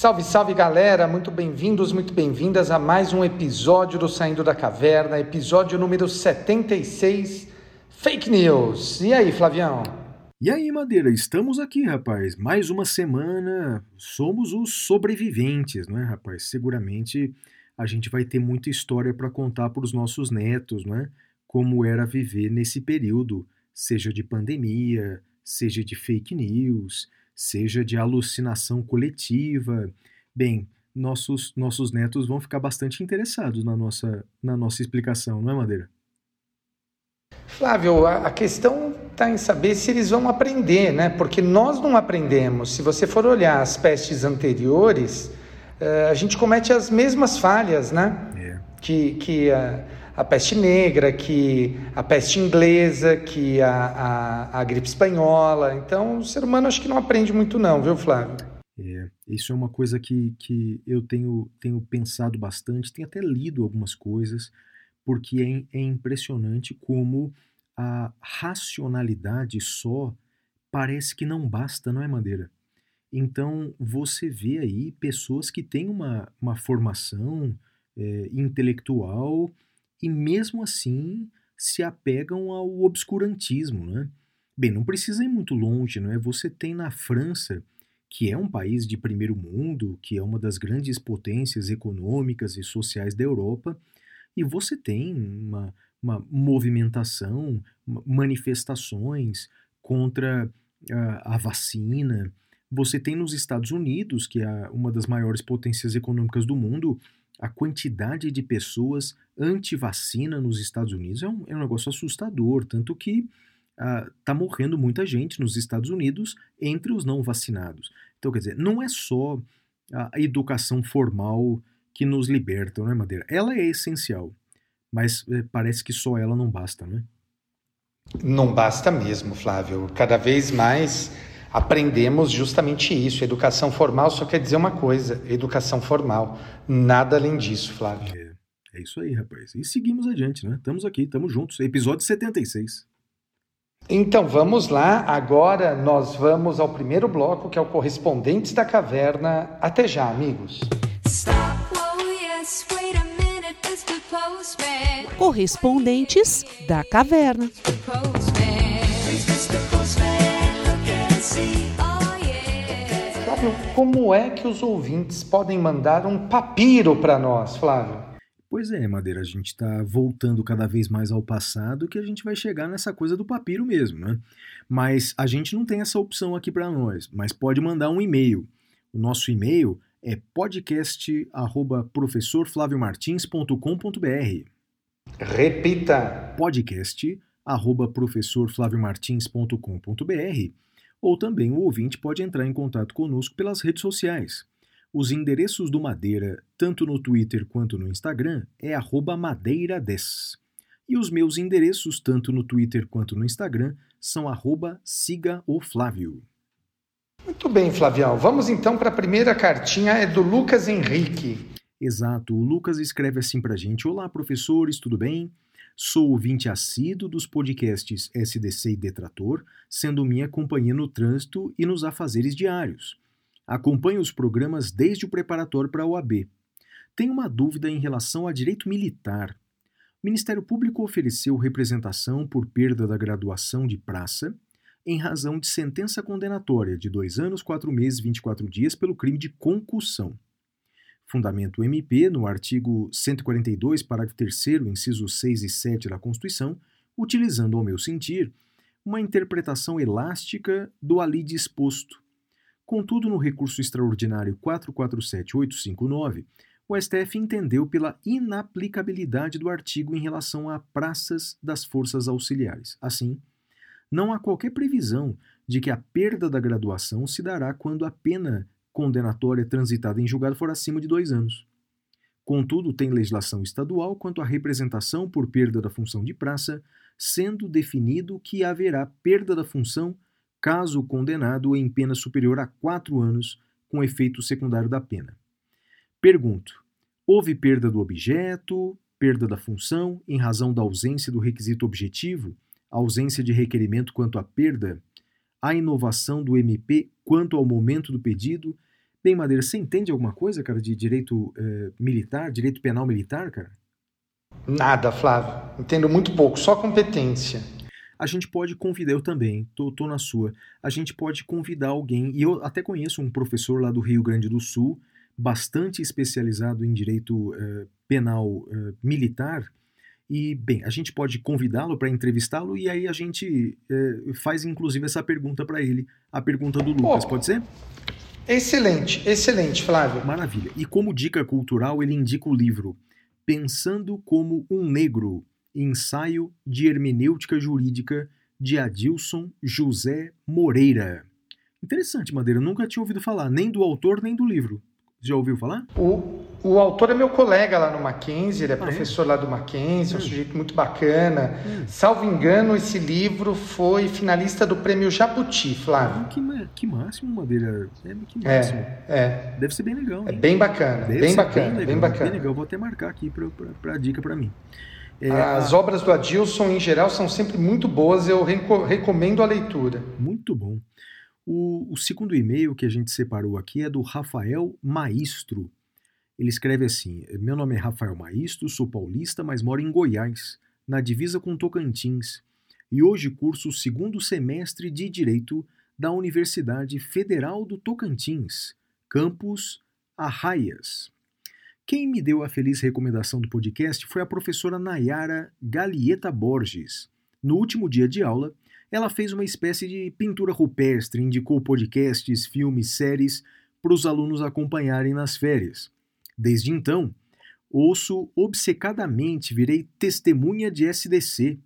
Salve, salve galera, muito bem-vindos, muito bem-vindas a mais um episódio do Saindo da Caverna, episódio número 76, Fake News. E aí, Flavião? E aí, Madeira, estamos aqui, rapaz. Mais uma semana. Somos os sobreviventes, não é, rapaz? Seguramente a gente vai ter muita história para contar para os nossos netos, não é? Como era viver nesse período, seja de pandemia, seja de fake news, seja de alucinação coletiva. Bem, nossos, nossos netos vão ficar bastante interessados na nossa, na nossa explicação, não é, Madeira? Flávio, a a questão está em saber se eles vão aprender, né? Porque nós não aprendemos. Se você for olhar as pestes anteriores, eh, a gente comete as mesmas falhas, né? É. que, que a, a peste negra, que a peste inglesa, que a, a, a gripe espanhola. Então, o ser humano acho que não aprende muito não, viu, Flávio? É, isso é uma coisa que, que eu tenho, tenho pensado bastante, tenho até lido algumas coisas, porque é, é impressionante como a racionalidade só parece que não basta, não é, Madeira? Então, você vê aí pessoas que têm uma, uma formação é, intelectual e, mesmo assim, se apegam ao obscurantismo, né? Bem, não precisa ir muito longe, não é? Você tem na França, que é um país de primeiro mundo, que é uma das grandes potências econômicas e sociais da Europa, e você tem uma, uma movimentação, ma- manifestações contra ah, a vacina. Você tem nos Estados Unidos, que é uma das maiores potências econômicas do mundo, a quantidade de pessoas anti-vacina nos Estados Unidos é um, é um negócio assustador, tanto que está morrendo muita gente nos Estados Unidos entre os não vacinados. Então, quer dizer, não é só a educação formal que nos liberta, não é, Madeira? Ela é essencial, mas eh, parece que só ela não basta, né? Não basta mesmo, Flávio. Cada vez mais aprendemos justamente isso. Educação formal só quer dizer uma coisa: educação formal. Nada além disso, Flávio. É, é isso aí, rapaz. E seguimos adiante, né? Estamos aqui, estamos juntos. Episódio 76. Então vamos lá. Agora nós vamos ao primeiro bloco, que é o Correspondentes da Caverna. Até já, amigos. Oh. Correspondentes da Caverna. Flávio, como é que os ouvintes podem mandar um papiro para nós, Flávio? Pois é, Madeira, a gente está voltando cada vez mais ao passado que a gente vai chegar nessa coisa do papiro mesmo, né? Mas a gente não tem essa opção aqui para nós, mas pode mandar um e-mail. O nosso e-mail é podcast@professorflaviomartins.com.br. Repita. podcast@professorflaviomartins.com.br ou também o ouvinte pode entrar em contato conosco pelas redes sociais. Os endereços do Madeira, tanto no Twitter quanto no Instagram, é arroba madeira10. E os meus endereços, tanto no Twitter quanto no Instagram, são arroba siga o Flávio. Muito bem, Flavião. Vamos então para a primeira cartinha, é do Lucas Henrique. Exato, o Lucas escreve assim pra gente: Olá, professores, tudo bem? Sou ouvinte assíduo dos podcasts SDC e Detrator, sendo minha companhia no trânsito e nos afazeres diários. Acompanho os programas desde o preparatório para a OAB. Tenho uma dúvida em relação a direito militar. O Ministério Público ofereceu representação por perda da graduação de praça em razão de sentença condenatória de dois anos, quatro meses e 24 dias pelo crime de concussão. Fundamento MP, no artigo 142, parágrafo 3, incisos 6 e 7 da Constituição, utilizando, ao meu sentir, uma interpretação elástica do ali disposto. Contudo, no recurso extraordinário 447859, o STF entendeu pela inaplicabilidade do artigo em relação a praças das forças auxiliares. Assim, não há qualquer previsão de que a perda da graduação se dará quando a pena condenatória transitada em julgado for acima de dois anos. Contudo, tem legislação estadual quanto à representação por perda da função de praça, sendo definido que haverá perda da função caso condenado em pena superior a quatro anos com efeito secundário da pena. Pergunto: houve perda do objeto, perda da função em razão da ausência do requisito objetivo, ausência de requerimento quanto à perda, a inovação do MP quanto ao momento do pedido? Bem, Madeira, você entende alguma coisa, cara, de direito eh, militar, direito penal militar, cara? Nada, Flávio. Entendo muito pouco, só competência. A gente pode convidar, eu também, tô, tô na sua, a gente pode convidar alguém, e eu até conheço um professor lá do Rio Grande do Sul, bastante especializado em direito eh, penal eh, militar, e, bem, a gente pode convidá-lo para entrevistá-lo e aí a gente eh, faz inclusive essa pergunta para ele, a pergunta do Lucas, Pô. pode ser? Excelente, excelente, Flávio. Maravilha. E como dica cultural, ele indica o livro Pensando como um Negro, ensaio de hermenêutica jurídica de Adilson José Moreira. Interessante, Madeira, eu nunca tinha ouvido falar, nem do autor, nem do livro. Já ouviu falar? O, o autor é meu colega lá no Mackenzie, ele é Ah, é? professor lá do Mackenzie, é um Hum. sujeito muito bacana. Hum. Salvo engano, esse livro foi finalista do prêmio Jabuti, Ah, Flávio. que, ma- que máximo, Madeira. É, que máximo. É, é. Deve ser bem legal. É hein? bem bacana, Deve bem bacana, legal, bem bacana. legal. Vou até marcar aqui para dica para mim. É, As a- obras do Adilson, em geral, são sempre muito boas, eu reco- recomendo a leitura. Muito bom. O, o segundo e-mail que a gente separou aqui é do Rafael Maestro. Ele escreve assim: Meu nome é Rafael Maestro, sou paulista, mas moro em Goiás, na divisa com Tocantins, e hoje curso o segundo semestre de Direito da Universidade Federal do Tocantins, campus Arraias. Quem me deu a feliz recomendação do podcast foi a professora Nayara Galieta Borges. No último dia de aula, ela fez uma espécie de pintura rupestre, indicou podcasts, filmes, séries para os alunos acompanharem nas férias. Desde então, ouço obcecadamente, virei testemunha de SDC.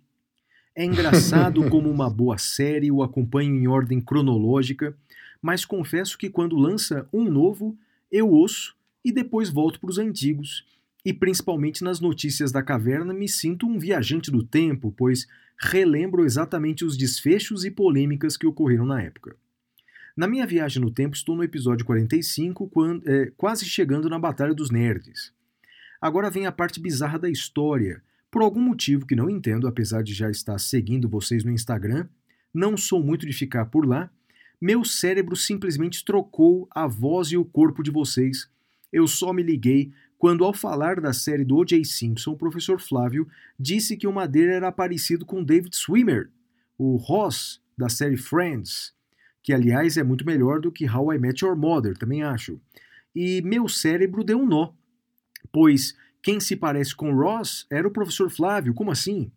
É engraçado como uma boa série, o acompanho em ordem cronológica, mas confesso que quando lança um novo, eu ouço e depois volto para os antigos. E principalmente nas notícias da caverna me sinto um viajante do tempo, pois relembro exatamente os desfechos e polêmicas que ocorreram na época. Na minha viagem no tempo, estou no episódio 45, quando, é, quase chegando na Batalha dos Nerds. Agora vem a parte bizarra da história. Por algum motivo que não entendo, apesar de já estar seguindo vocês no Instagram, não sou muito de ficar por lá, meu cérebro simplesmente trocou a voz e o corpo de vocês. Eu só me liguei quando, ao falar da série do O.J. Simpson, o professor Flávio disse que o Madeira era parecido com David Swimmer, o Ross da série Friends, que aliás é muito melhor do que How I Met Your Mother, também acho. E meu cérebro deu um nó, pois quem se parece com Ross era o professor Flávio, como assim?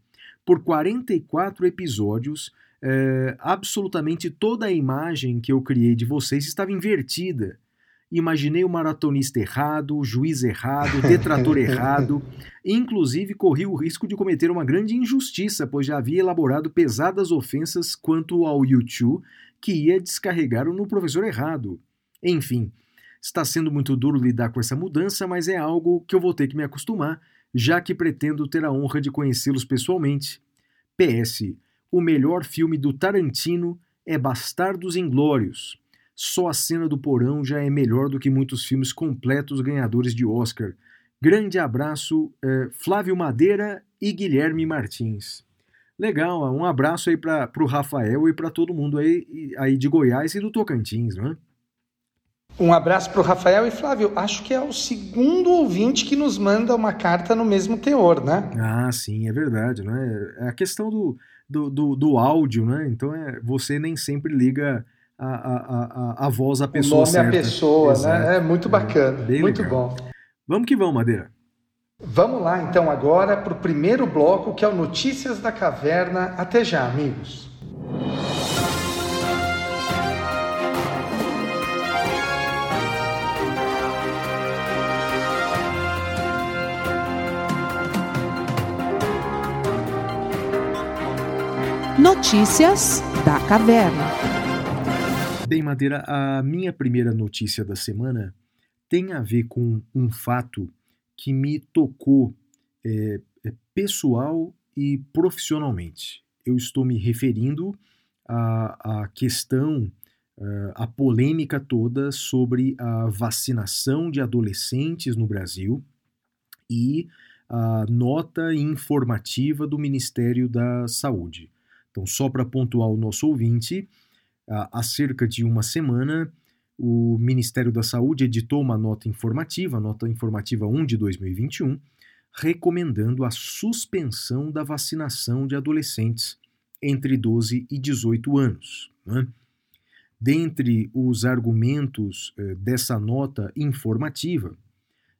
Por 44 episódios, eh, absolutamente toda a imagem que eu criei de vocês estava invertida. Imaginei o maratonista errado, o juiz errado, o detrator errado. Inclusive, corri o risco de cometer uma grande injustiça, pois já havia elaborado pesadas ofensas quanto ao YouTube, que ia descarregar no professor errado. Enfim, está sendo muito duro lidar com essa mudança, mas é algo que eu vou ter que me acostumar, já que pretendo ter a honra de conhecê-los pessoalmente. PS: o melhor filme do Tarantino é Bastardos Inglórios. Só a cena do porão já é melhor do que muitos filmes completos ganhadores de Oscar. Grande abraço, eh, Flávio Madeira e Guilherme Martins. Legal, um abraço aí para o Rafael e para todo mundo aí, aí de Goiás e do Tocantins, não é? Um abraço para o Rafael e Flávio. Acho que é o segundo ouvinte que nos manda uma carta no mesmo teor, né? Ah, sim, é verdade, não é? É a questão do, do, do, do áudio, né? Então é, você nem sempre liga a, a, a, a- a voz à O pessoa nome certa. à pessoa, Exato. né? É muito bacana, bem muito legal. bom. Vamos que vamos, Madeira. Vamos lá então agora para o primeiro bloco que é o Notícias da Caverna. Até já, amigos. Notícias da Caverna. Bem, Madeira, a minha primeira notícia da semana tem a ver com um fato que me tocou é, é, pessoal e profissionalmente. Eu estou me referindo à, à questão, uh, à polêmica toda sobre a vacinação de adolescentes no Brasil e a nota informativa do Ministério da Saúde. Então, só para pontuar o nosso ouvinte, há cerca de uma semana, o Ministério da Saúde editou uma nota informativa, nota informativa 1 de 2021, recomendando a suspensão da vacinação de adolescentes entre 12 e 18 anos. Né? Dentre os argumentos eh, dessa nota informativa,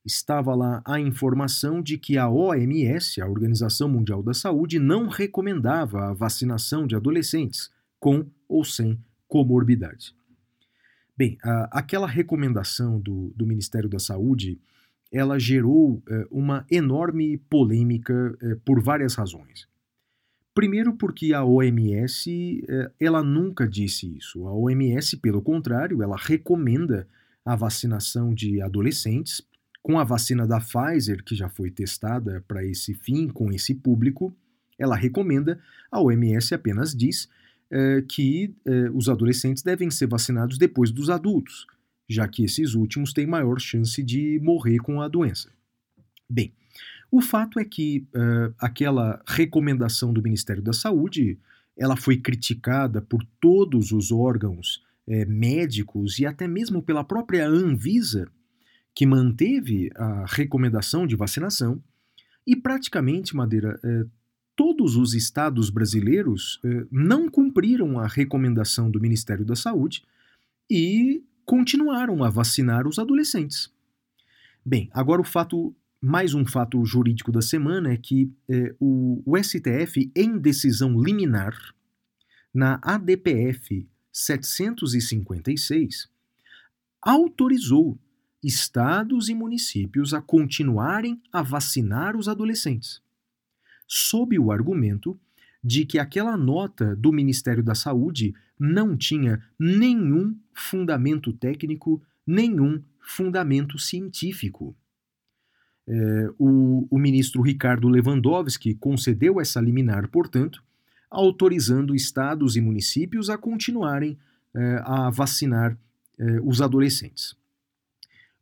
estava lá a informação de que a OMS, a Organização Mundial da Saúde, não recomendava a vacinação de adolescentes com ou sem comorbidade. Bem, a, aquela recomendação do, do Ministério da Saúde ela gerou eh, uma enorme polêmica eh, por várias razões. Primeiro, porque a OMS eh, ela nunca disse isso. A OMS, pelo contrário, ela recomenda a vacinação de adolescentes com a vacina da Pfizer, que já foi testada para esse fim, com esse público. Ela recomenda, a OMS apenas diz que os adolescentes devem ser vacinados depois dos adultos já que esses últimos têm maior chance de morrer com a doença. Bem, o fato é que uh, aquela recomendação do Ministério da Saúde ela foi criticada por todos os órgãos eh, médicos e até mesmo pela própria Anvisa, que manteve a recomendação de vacinação, e praticamente, Madeira, eh, todos os estados brasileiros eh, não cumpriram a recomendação do Ministério da Saúde e continuaram a vacinar os adolescentes. Bem, agora o fato, mais um fato jurídico da semana é que é, o, o STF, em decisão liminar, na ADPF 756, autorizou estados e municípios a continuarem a vacinar os adolescentes, sob o argumento de que aquela nota do Ministério da Saúde não tinha nenhum fundamento técnico, nenhum fundamento científico. É, o, o, ministro Ricardo Lewandowski concedeu essa liminar, portanto, autorizando estados e municípios a continuarem é, a vacinar é, os adolescentes.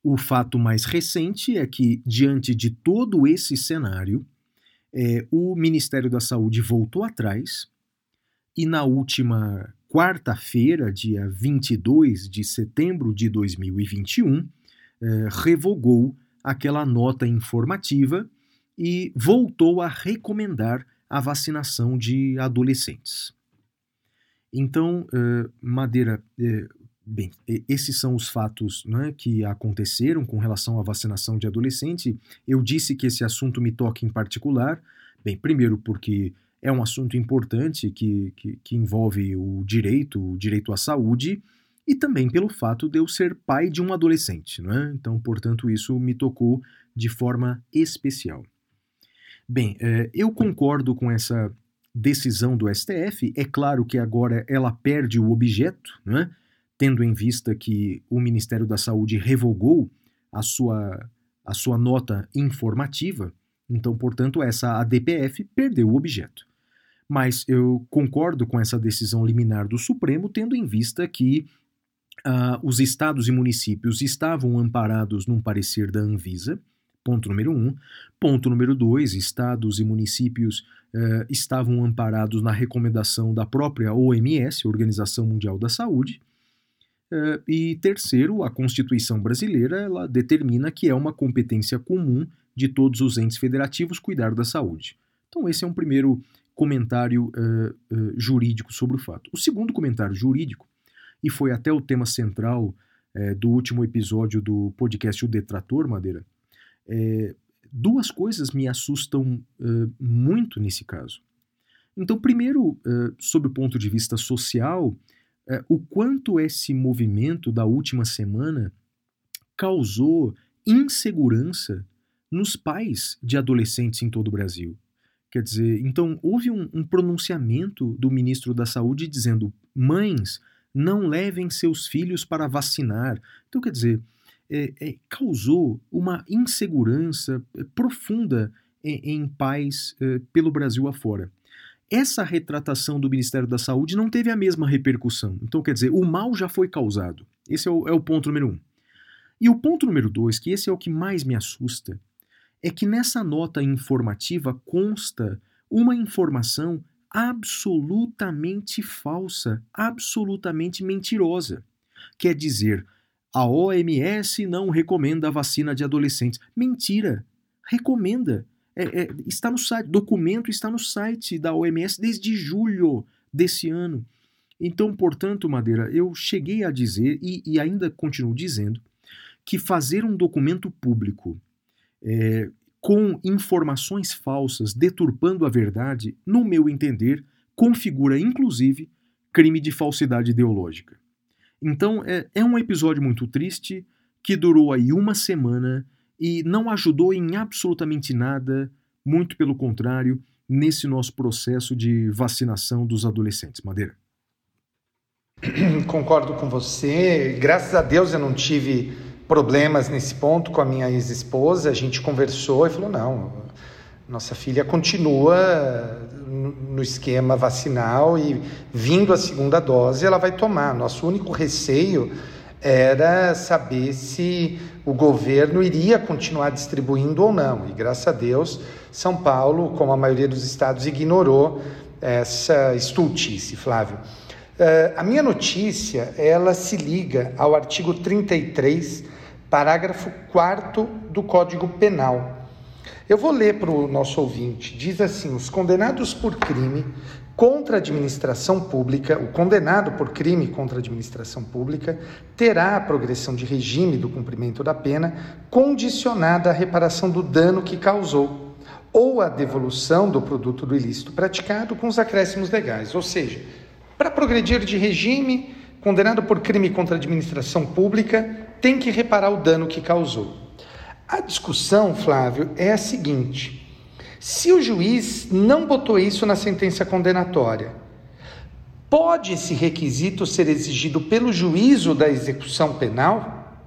O fato mais recente é que, diante de todo esse cenário, é, o Ministério da Saúde voltou atrás e na última quarta-feira, dia 22 de setembro de 2021, é, revogou aquela nota informativa e voltou a recomendar a vacinação de adolescentes. Então, é, Madeira, é, bem, esses são os fatos né, que aconteceram com relação à vacinação de adolescente. Eu disse que esse assunto me toca em particular. Bem, primeiro porque é um assunto importante que, que, que, envolve o direito, o direito à saúde, e também pelo fato de eu ser pai de um adolescente, não é? Então, portanto, isso me tocou de forma especial. Bem, é, eu concordo com essa decisão do STF. É claro que agora ela perde o objeto, não é? Tendo em vista que o Ministério da Saúde revogou a sua, a sua nota informativa. Então, portanto, essa ADPF perdeu o objeto. Mas eu concordo com essa decisão liminar do Supremo, tendo em vista que uh, os estados e municípios estavam amparados num parecer da Anvisa, ponto número um. Ponto número dois, estados e municípios uh, estavam amparados na recomendação da própria OMS, Organização Mundial da Saúde. Uh, e terceiro, a Constituição brasileira ela determina que é uma competência comum de todos os entes federativos cuidar da saúde. Então, esse é um primeiro comentário uh, uh, jurídico sobre o fato. O segundo comentário jurídico, e foi até o tema central do último episódio do podcast O Detrator, Madeira, duas coisas me assustam muito nesse caso. Então, primeiro, sob o ponto de vista social, é, o quanto esse movimento da última semana causou insegurança nos pais de adolescentes em todo o Brasil. Quer dizer, então houve um, um pronunciamento do ministro da Saúde dizendo: mães, não levem seus filhos para vacinar. Então, quer dizer, é, é, causou uma insegurança é, profunda em, em pais é, pelo Brasil afora. Essa retratação do Ministério da Saúde não teve a mesma repercussão. Então, quer dizer, o mal já foi causado. Esse é o, é o ponto número um. E o ponto número dois, que esse é o que mais me assusta, é que nessa nota informativa consta uma informação absolutamente falsa, absolutamente mentirosa. Quer dizer, a OMS não recomenda a vacina de adolescentes. Mentira! Recomenda. É, é, está no site, documento está no site da OMS desde julho desse ano. Então, portanto, Madeira, eu cheguei a dizer, e, e ainda continuo dizendo, que fazer um documento público é, com informações falsas, deturpando a verdade, no meu entender, configura inclusive crime de falsidade ideológica. Então é, é um episódio muito triste que durou aí uma semana e não ajudou em absolutamente nada, muito pelo contrário, nesse nosso processo de vacinação dos adolescentes. Madeira. Concordo com você. Graças a Deus eu não tive problemas nesse ponto com a minha ex-esposa. A gente conversou e falou: não, nossa filha continua no esquema vacinal e vindo a segunda dose, ela vai tomar. Nosso único receio era saber se o governo iria continuar distribuindo ou não. E graças a Deus, São Paulo, como a maioria dos estados, ignorou essa estultice, Flávio. Uh, a minha notícia, ela se liga ao artigo 33, parágrafo 4 do Código Penal eu vou ler para o nosso ouvinte. Diz assim: os condenados por crime contra a administração pública, o condenado por crime contra a administração pública, terá a progressão de regime do cumprimento da pena condicionada à reparação do dano que causou ou à devolução do produto do ilícito praticado com os acréscimos legais. Ou seja, para progredir de regime, condenado por crime contra a administração pública tem que reparar o dano que causou. A discussão, Flávio, é a seguinte: se o juiz não botou isso na sentença condenatória, pode esse requisito ser exigido pelo juízo da execução penal?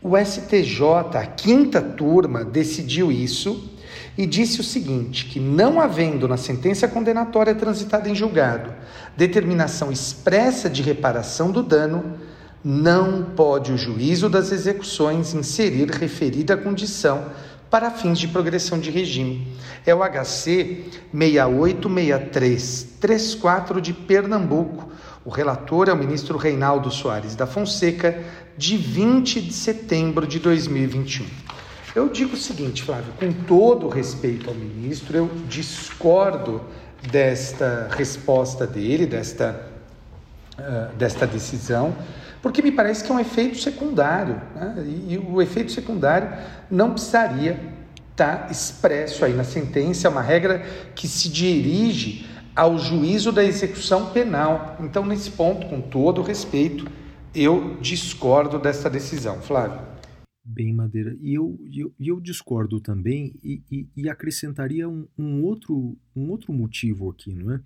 O STJ, a quinta turma, decidiu isso e disse o seguinte: que não havendo na sentença condenatória transitada em julgado determinação expressa de reparação do dano, não pode o juízo das execuções inserir referida condição para fins de progressão de regime. É o HC 686334 de Pernambuco. O relator é o ministro Reinaldo Soares da Fonseca, de 20 de setembro de 2021. Eu digo o seguinte, Flávio, com todo respeito ao ministro, eu discordo desta resposta dele, desta, uh, desta decisão porque me parece que é um efeito secundário, né? e, e, o efeito secundário não precisaria estar tá expresso aí na sentença, é uma regra que se dirige ao juízo da execução penal. Então, nesse ponto, com todo respeito, eu discordo dessa decisão. Flávio. Bem, Madeira, e eu, eu, eu discordo também e, e, e acrescentaria um, um, outro, um outro motivo aqui, não é?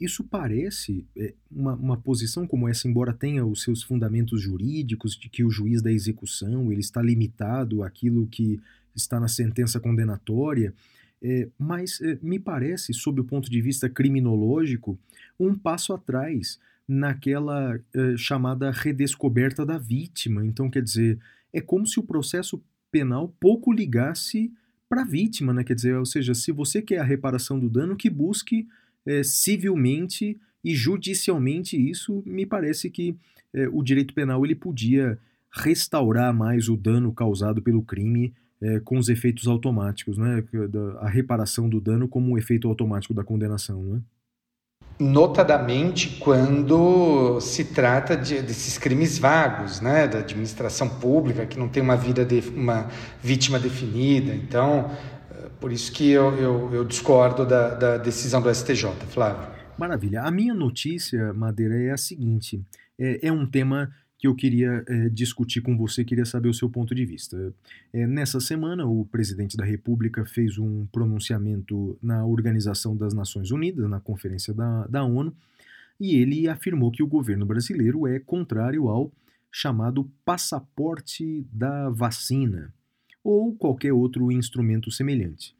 Isso parece é, uma, uma, posição como essa, embora tenha os seus fundamentos jurídicos, de que o juiz da execução ele está limitado àquilo que está na sentença condenatória, é, mas é, me parece, sob o ponto de vista criminológico, um passo atrás naquela é, chamada redescoberta da vítima. Então, quer dizer, é como se o processo penal pouco ligasse para a vítima, né? Quer dizer, ou seja, se você quer a reparação do dano, que busque é, civilmente e judicialmente isso me parece que é, o direito penal ele podia restaurar mais o dano causado pelo crime é, com os efeitos automáticos, né? a reparação do dano como um efeito automático da condenação. Né? Notadamente quando se trata de, desses crimes vagos, né? da administração pública, que não tem uma, vida de, uma vítima definida. Então, por isso que eu, eu, eu discordo da, da decisão do STJ, Flávio. Maravilha. A minha notícia, Madeira, é a seguinte: é, é um tema que eu queria é, discutir com você, queria saber o seu ponto de vista. É, nessa semana, o presidente da República fez um pronunciamento na Organização das Nações Unidas, na Conferência da, da ONU, e ele afirmou que o governo brasileiro é contrário ao chamado passaporte da vacina ou qualquer outro instrumento semelhante.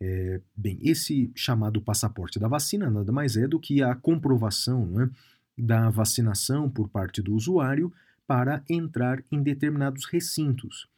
É, bem, esse chamado passaporte da vacina nada mais é do que a comprovação né, da vacinação por parte do usuário para entrar em determinados recintos.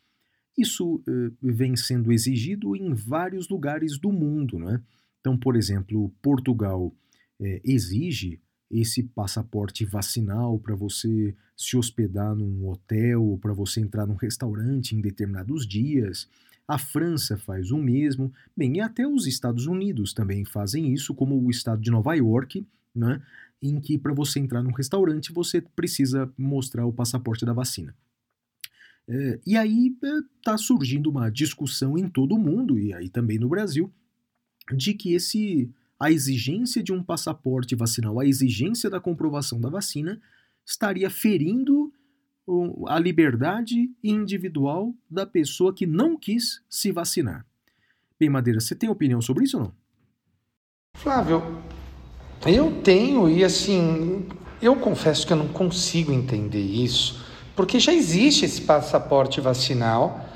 Isso eh, vem sendo exigido em vários lugares do mundo. Né? Então, por exemplo, Portugal eh, exige esse passaporte vacinal para você se hospedar num hotel ou para você entrar num restaurante em determinados dias. A França faz o mesmo. Bem, e até os Estados Unidos também fazem isso, como o estado de Nova York, né, em que para você entrar num restaurante você precisa mostrar o passaporte da vacina. É, e aí está é, surgindo uma discussão em todo o mundo, e aí também no Brasil, de que esse a exigência de um passaporte vacinal, a exigência da comprovação da vacina, estaria ferindo a liberdade individual da pessoa que não quis se vacinar. Bem, Madeira, você tem opinião sobre isso ou não? Flávio, eu tenho, e assim, eu confesso que eu não consigo entender isso, porque já existe esse passaporte vacinal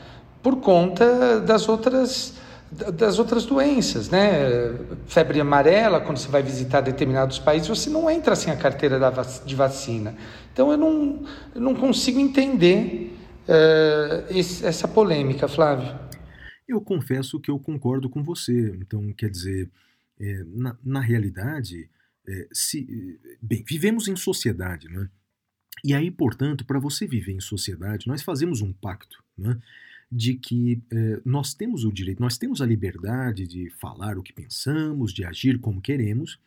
por conta das outras das outras doenças, né? Febre amarela, quando você vai visitar determinados países, você não entra sem a carteira de vacina. Então eu não, eu não consigo entender uh, esse, essa polêmica, Flávio. Eu confesso que eu concordo com você. Então, quer dizer, é, na, na, realidade, é, se, bem, vivemos em sociedade, né? E aí, portanto, para você viver em sociedade, nós fazemos um pacto, né? De que eh, nós temos o direito, nós temos a liberdade de falar o que pensamos, de agir como queremos,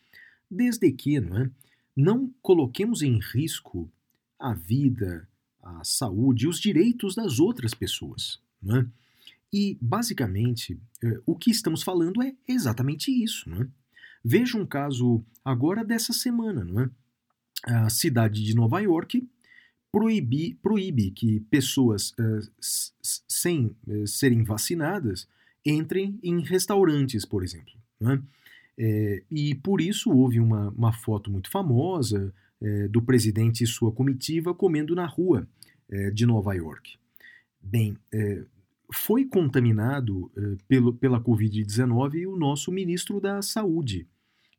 desde que não, é, não coloquemos em risco a vida, a saúde os direitos das outras pessoas. Não é? E, basicamente, eh, o que estamos falando é exatamente isso. Não é? Veja um caso agora dessa semana. Não é? A cidade de Nova York proíbe, proíbe que pessoas uh, sem uh, serem vacinadas entrem em restaurantes, por exemplo. Né? É, e por isso houve uma, uma foto muito famosa é, do presidente e sua comitiva comendo na rua é, de Nova York. Bem, foi contaminado pelo, pela Covid-19 o nosso ministro da Saúde.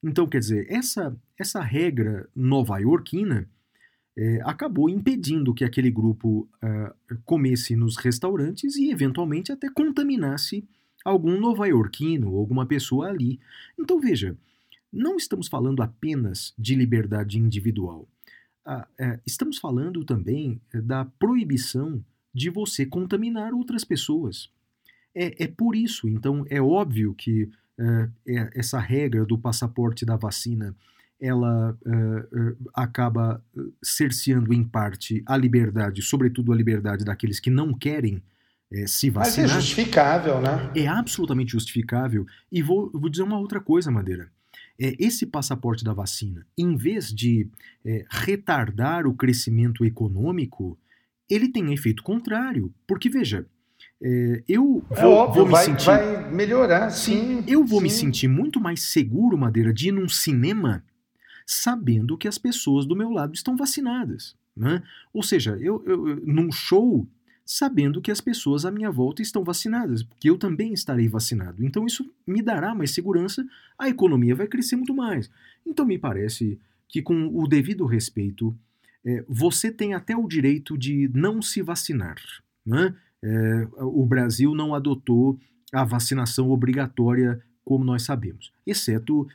Então, quer dizer, essa, essa regra nova-iorquina é, acabou impedindo que aquele grupo uh, comesse nos restaurantes e, eventualmente, até contaminasse algum nova-iorquino ou alguma pessoa ali. Então, veja, não estamos falando apenas de liberdade individual. Uh, uh, estamos falando também da proibição de você contaminar outras pessoas. É, é por isso, então, é óbvio que é, essa regra do passaporte da vacina ela uh, uh, acaba cerceando em parte a liberdade, sobretudo a liberdade daqueles que não querem se vacinar. Mas é justificável, né? É absolutamente justificável. E vou, vou dizer uma outra coisa, Madeira. É, esse passaporte da vacina, em vez de é, retardar o crescimento econômico, ele tem efeito contrário. Porque, veja, é, eu vou, é óbvio, vou me vai, sentir. Vai melhorar, sim. sim eu vou sim. me sentir muito mais seguro, Madeira, de ir num cinema sabendo que as pessoas do meu lado estão vacinadas. Né? Ou seja, eu, eu, num show, sabendo que as pessoas à minha volta estão vacinadas, porque eu também estarei vacinado. Então isso me dará mais segurança, a economia vai crescer muito mais. Então me parece que, com o devido respeito, é, você tem até o direito de não se vacinar. Né? É, o Brasil não adotou a vacinação obrigatória como nós sabemos, exceto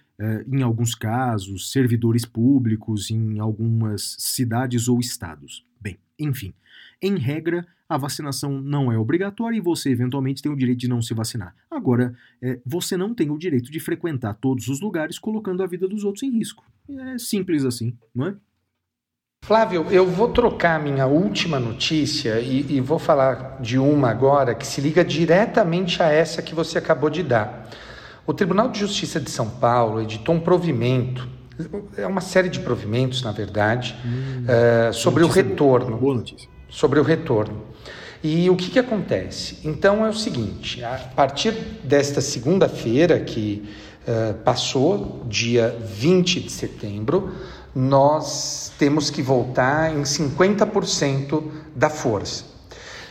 em alguns casos, servidores públicos em algumas cidades ou estados. Bem, enfim, em regra, a vacinação não é obrigatória e você eventualmente tem o direito de não se vacinar. Agora, eh, você não tem o direito de frequentar todos os lugares colocando a vida dos outros em risco. É simples assim, não é? Flávio, eu vou trocar minha última notícia e, e, vou falar de uma agora que se liga diretamente a essa que você acabou de dar. O Tribunal de Justiça de São Paulo editou um provimento, é uma série de provimentos, na verdade, hum, uh, sobre o retorno. Boa notícia. Sobre o retorno. E o que, que acontece? Então é o seguinte: a partir desta segunda-feira, que uh, passou, dia 20 de setembro, nós temos que voltar em 50% da força.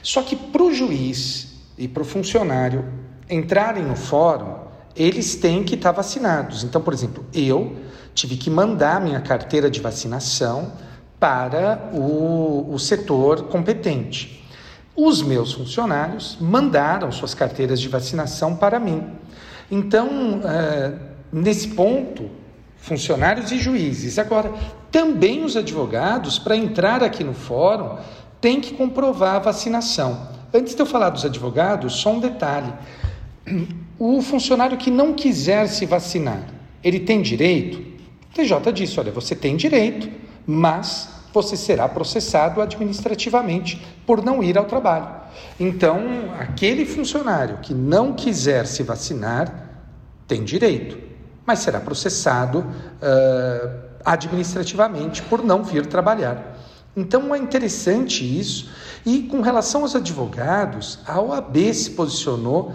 Só que para o juiz e para o funcionário entrarem no fórum, eles têm que estar vacinados. Então, por exemplo, eu tive que mandar minha carteira de vacinação para o, o setor competente. Os meus funcionários mandaram suas carteiras de vacinação para mim. Então, eh, nesse ponto, funcionários e juízes. Agora, também os advogados, para entrar aqui no fórum, têm que comprovar a vacinação. Antes de eu falar dos advogados, só um detalhe. O funcionário que não quiser se vacinar, ele tem direito? O TJ disse: olha, você tem direito, mas você será processado administrativamente por não ir ao trabalho. Então, aquele funcionário que não quiser se vacinar tem direito, mas será processado uh, administrativamente por não vir trabalhar. Então é interessante isso. E com relação aos advogados, a OAB se posicionou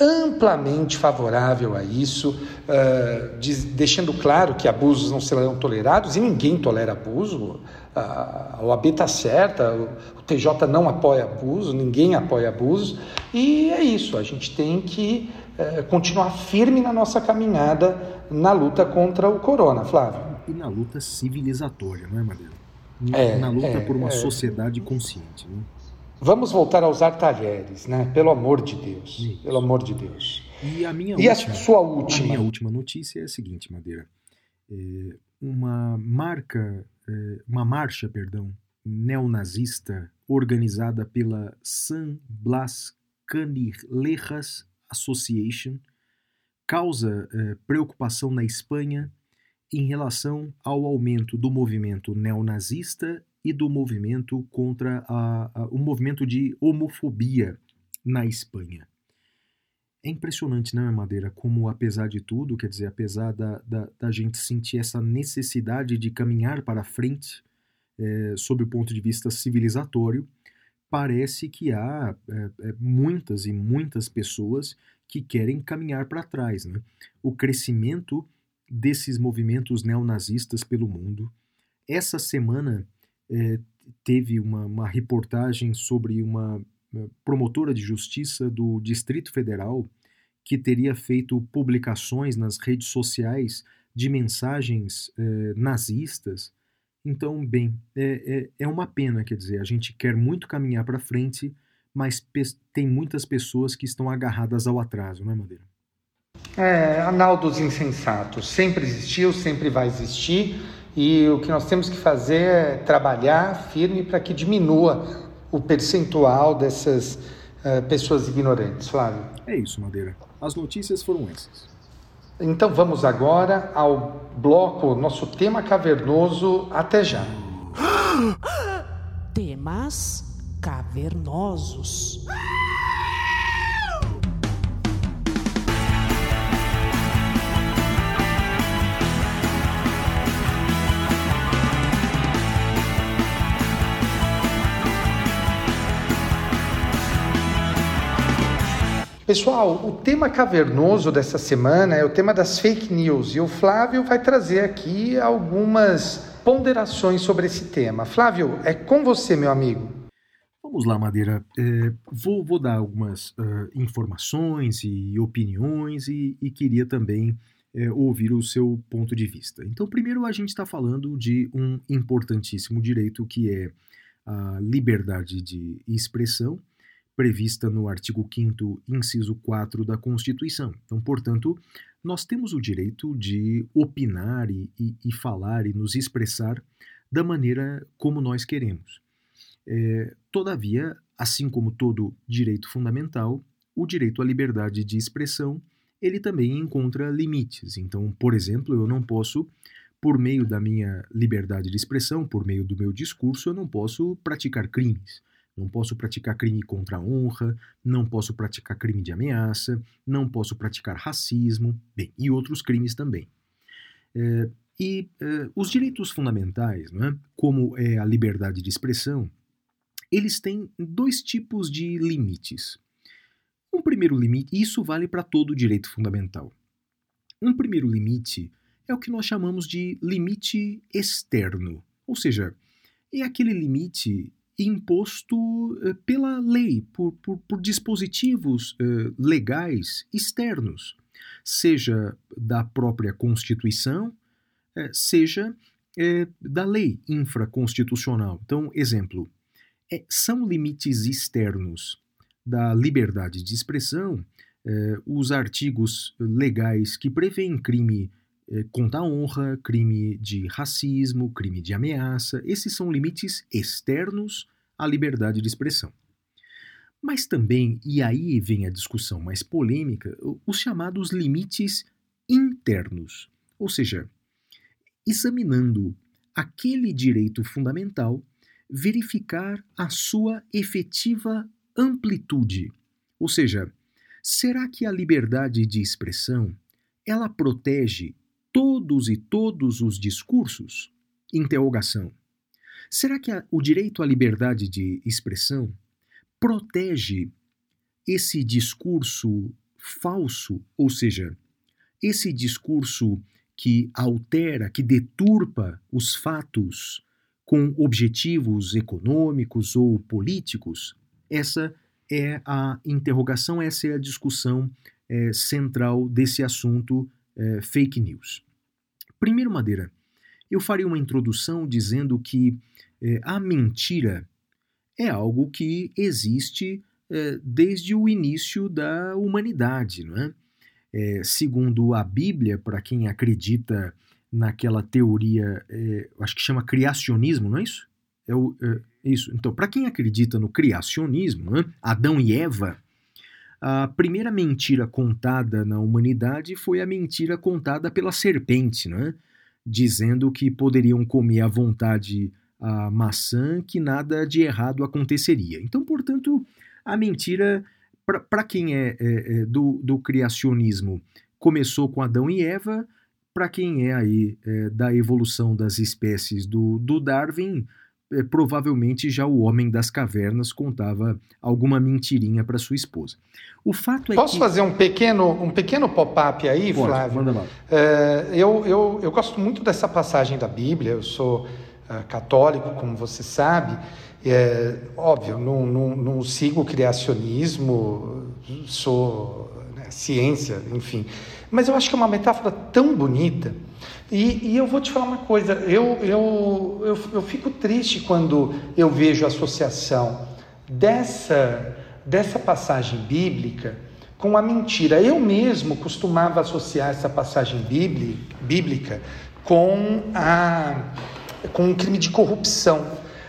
amplamente favorável a isso, uh, diz, deixando claro que abusos não serão tolerados e ninguém tolera abuso. a OAB está certa, o TJ não apoia abuso, ninguém apoia abusos, e é isso, a gente tem que uh, continuar firme na nossa caminhada na luta contra o corona, Flávio. E na luta civilizatória, não é, Madeira? É, na luta é, por uma é. sociedade consciente. Né? Vamos voltar a usar talheres, né? Pelo amor de Deus. Isso. Pelo amor de Deus. E a minha E a última, sua a última? minha última notícia é a seguinte, Madeira. É, uma marca, é, uma marcha, perdão, neonazista organizada pela San Blas Candilejas Association causa é, preocupação na Espanha em relação ao aumento do movimento neonazista e do movimento contra a, a- o movimento de homofobia na Espanha. É impressionante, não é, Madeira? Como, apesar de tudo, quer dizer, apesar da, da, da gente sentir essa necessidade de caminhar para frente, eh, sob o ponto de vista civilizatório, parece que há eh, muitas e muitas pessoas que querem caminhar para trás. Né? O crescimento desses movimentos neonazistas pelo mundo. Essa semana eh, teve uma, uma reportagem sobre uma eh, promotora de justiça do Distrito Federal que teria feito publicações nas redes sociais de mensagens eh, nazistas. Então, bem, é, é, é uma pena, quer dizer, a gente quer muito caminhar para frente, mas tem muitas pessoas que estão agarradas ao atraso, não é, Madeira? É, anal dos insensatos. Sempre existiu, sempre vai existir. E o que nós temos que fazer é trabalhar firme para que diminua o percentual dessas eh, pessoas ignorantes, Flávio. É isso, Madeira. As notícias foram essas. Então vamos agora ao bloco, nosso tema cavernoso. Até já. Temas cavernosos. Pessoal, o tema cavernoso dessa semana é o tema das fake news e o Flávio vai trazer aqui algumas ponderações sobre esse tema. Flávio, é com você, meu amigo. Vamos lá, Madeira. É, vou, vou dar algumas ah, informações e opiniões e, e queria também é, ouvir o seu ponto de vista. Então, primeiro, a gente está falando de um importantíssimo direito que é a liberdade de expressão, prevista no artigo 5, inciso 4 da Constituição. Então, portanto, nós temos o direito de opinar e, e, e falar e nos expressar da maneira como nós queremos. É, todavia, assim como todo direito fundamental, o direito à liberdade de expressão ele também encontra limites. Então, por exemplo, eu não posso, por meio da minha liberdade de expressão, por meio do meu discurso, eu não posso praticar crimes. Não posso praticar crime contra a honra, não posso praticar crime de ameaça, não posso praticar racismo, bem, e outros crimes também. É, e é, os direitos fundamentais, não é? como é a liberdade de expressão, eles têm dois tipos de limites. Um primeiro limite, e isso vale para todo direito fundamental. Um primeiro limite é o que nós chamamos de limite externo, ou seja, é aquele limite imposto eh, pela lei, por, por, por dispositivos eh, legais externos, seja da própria Constituição, eh, seja da lei infraconstitucional. Então, exemplo, é, são limites externos da liberdade de expressão os artigos legais que prevêem crime contra a honra, crime de racismo, crime de ameaça. Esses são limites externos à liberdade de expressão. Mas também, e aí vem a discussão mais polêmica, os chamados limites internos. Ou seja, examinando aquele direito fundamental, verificar a sua efetiva amplitude. Ou seja, será que a liberdade de expressão ela protege todos e todos os discursos? Interrogação. Será que a, o direito à liberdade de expressão protege esse discurso falso, ou seja, esse discurso que altera, que deturpa os fatos com objetivos econômicos ou políticos? Essa é a interrogação, essa é a discussão é, central desse assunto é, fake news. Primeiro, Madeira, eu farei uma introdução dizendo que é, a mentira é algo que existe é, desde o início da humanidade, não é? é segundo a Bíblia, para quem acredita naquela teoria, é, acho que chama criacionismo, não é isso? É, o, é isso. Então, para quem acredita no criacionismo, né, Adão e Eva, a primeira mentira contada na humanidade foi a mentira contada pela serpente, né, dizendo que poderiam comer à vontade a maçã, que nada de errado aconteceria. Então, portanto, a mentira, para quem é, é, é do, do criacionismo, começou com Adão e Eva, para quem é aí é, da evolução das espécies do, do Darwin, provavelmente já o homem das cavernas contava alguma mentirinha para sua esposa. O fato é Posso que... fazer um pequeno, um pequeno pop-up aí, Pode, Flávio? manda lá. É, eu, eu, eu gosto muito dessa passagem da Bíblia, eu sou é, católico, como você sabe. É, óbvio, não, não, não sigo o criacionismo, sou né, ciência, enfim. Mas eu acho que é uma metáfora tão bonita. E, e, eu vou te falar uma coisa, eu, eu, eu, eu fico triste quando eu vejo a associação dessa, dessa passagem bíblica com a mentira. Eu mesmo costumava associar essa passagem bíblica com, a, com um crime de corrupção.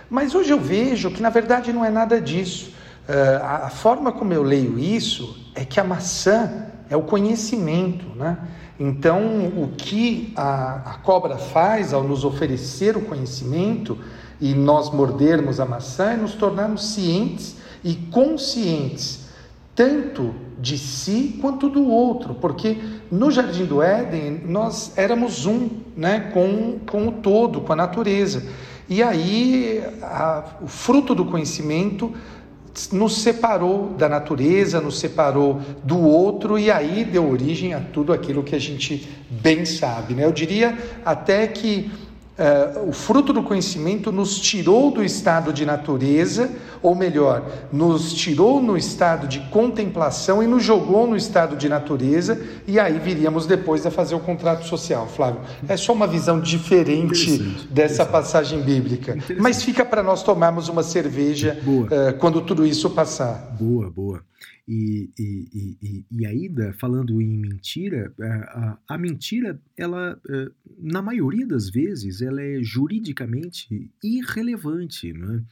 Mas hoje eu vejo que na verdade não é nada disso. Uh, a forma como eu leio isso é que a maçã é o conhecimento, né? Então, o que a, a cobra faz ao nos oferecer o conhecimento e nós mordermos a maçã é nos tornarmos cientes e conscientes, tanto de si quanto do outro, porque no Jardim do Éden nós éramos um né, com, com o todo, com a natureza. E aí a, o fruto do conhecimento nos separou da natureza, nos separou do outro e aí deu origem a tudo aquilo que a gente bem sabe. Né? Eu diria até que Uh, o fruto do conhecimento nos tirou do estado de natureza, ou melhor, nos tirou no estado de contemplação e nos jogou no estado de natureza, e aí viríamos depois a fazer o contrato social. Flávio, é só uma visão diferente dessa passagem bíblica. Mas fica para nós tomarmos uma cerveja uh, quando tudo isso passar. Boa, boa. E, e, e, ainda, falando em mentira, a, a, mentira, ela, eh, na maioria das vezes, ela é juridicamente irrelevante. Né?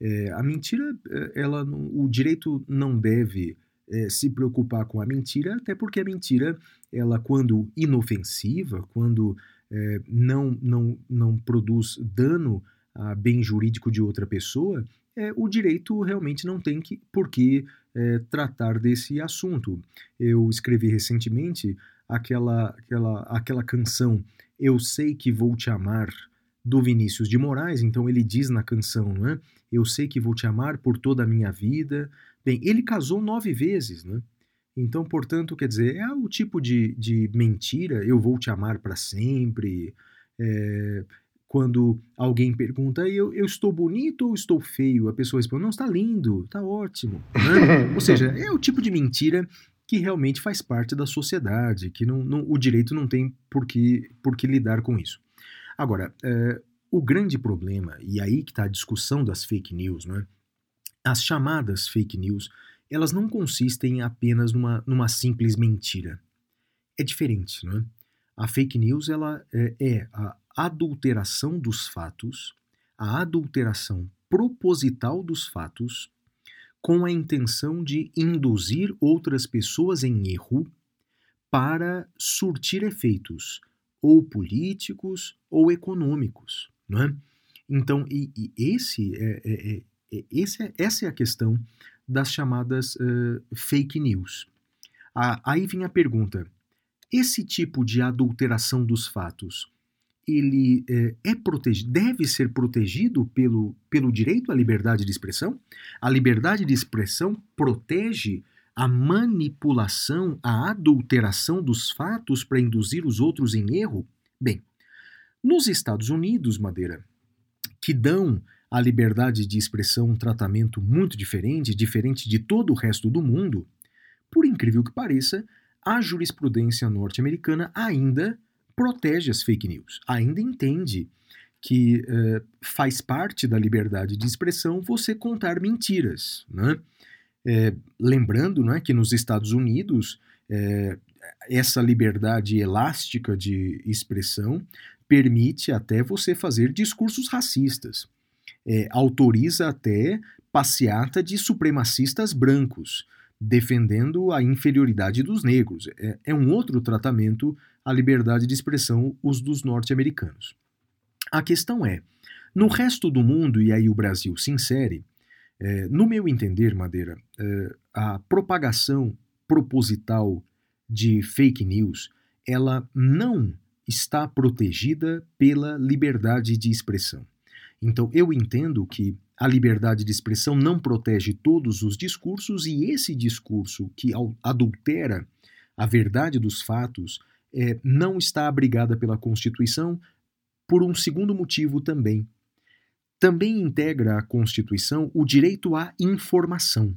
É, a mentira, eh, ela, o direito não deve é, se preocupar com a mentira, até porque a mentira, ela quando inofensiva, quando é, não, não, não produz dano a bem jurídico de outra pessoa, é, o direito realmente não tem que, por que é, tratar desse assunto. Eu escrevi recentemente aquela, aquela, aquela canção Eu Sei Que Vou Te Amar, do Vinícius de Moraes. Então ele diz na canção, né? Eu sei que vou te amar por toda a minha vida. Bem, ele casou nove vezes, né? Então, portanto, quer dizer, é o tipo de, de mentira, eu vou te amar para sempre. é, quando alguém pergunta, eu, eu estou bonito ou estou feio? A pessoa responde, não, está lindo, está ótimo. né? ou seja, é o tipo de mentira que realmente faz parte da sociedade, que não, não- o direito não tem por que, por que lidar com isso. Agora, é, o grande problema, e aí que está a discussão das fake news, né? as chamadas fake news, elas não consistem apenas numa, numa simples mentira. É diferente, não é? A fake news ela é, é a adulteração dos fatos, a adulteração proposital dos fatos, com a intenção de induzir outras pessoas em erro para surtir efeitos, ou políticos ou econômicos, não é? Então, e, e esse é, é- é- é- esse é- essa é a questão das chamadas eh, fake news. Ah, aí vem a pergunta: esse tipo de adulteração dos fatos, ele é protegido, deve ser protegido pelo, pelo direito à liberdade de expressão? A liberdade de expressão protege a manipulação, a adulteração dos fatos para induzir os outros em erro? Bem, nos Estados Unidos, Madeira, que dão à liberdade de expressão um tratamento muito diferente, diferente de todo o resto do mundo, por incrível que pareça, a jurisprudência norte-americana ainda protege as fake news, ainda entende que eh, faz parte da liberdade de expressão você contar mentiras. Né? Eh, lembrando né, que nos Estados Unidos, eh, essa liberdade elástica de expressão permite até você fazer discursos racistas. É, autoriza até passeata de supremacistas brancos, defendendo a inferioridade dos negros. É, é um outro tratamento à liberdade de expressão, os dos norte-americanos. A questão é, no resto do mundo, e aí o Brasil se insere, é, no meu entender, Madeira, é, a propagação proposital de fake news, ela não está protegida pela liberdade de expressão. Então, eu entendo que a liberdade de expressão não protege todos os discursos e esse discurso que adultera a verdade dos fatos é, não está abrigada pela Constituição por um segundo motivo também. Também integra a Constituição o direito à informação.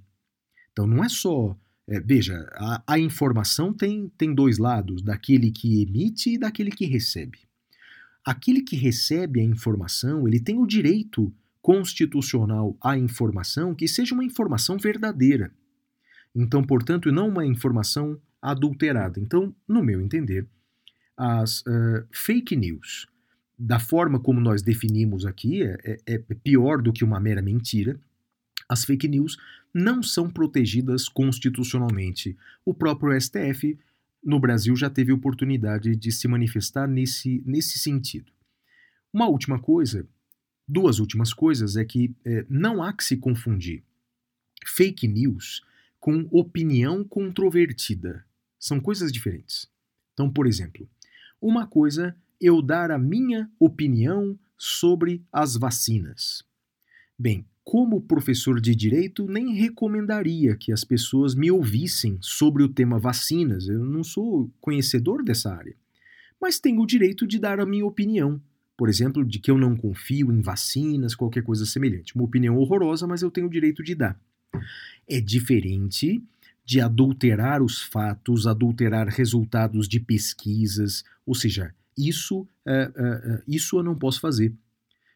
Então, não é só. é, veja, a, a informação tem, tem dois lados, daquele que emite e daquele que recebe. Aquele que recebe a informação, ele tem o direito constitucional à informação que seja uma informação verdadeira. Então, portanto, não uma informação adulterada. Então, no meu entender, as eh, fake news, da forma como nós definimos aqui, é, é- é pior do que uma mera mentira. As fake news não são protegidas constitucionalmente. O próprio STF no Brasil já teve oportunidade de se manifestar nesse, nesse sentido. Uma última coisa, duas últimas coisas, é que eh, não há que se confundir fake news com opinião controvertida. São coisas diferentes. Então, por exemplo, uma coisa eu dar a minha opinião sobre as vacinas. Bem, como professor de direito, nem recomendaria que as pessoas me ouvissem sobre o tema vacinas. Eu não sou conhecedor dessa área. Mas tenho o direito de dar a minha opinião. Por exemplo, de que eu não confio em vacinas, qualquer coisa semelhante. Uma opinião horrorosa, mas eu tenho o direito de dar. É diferente de adulterar os fatos, adulterar resultados de pesquisas, ou seja, isso, é, é, isso eu não posso fazer.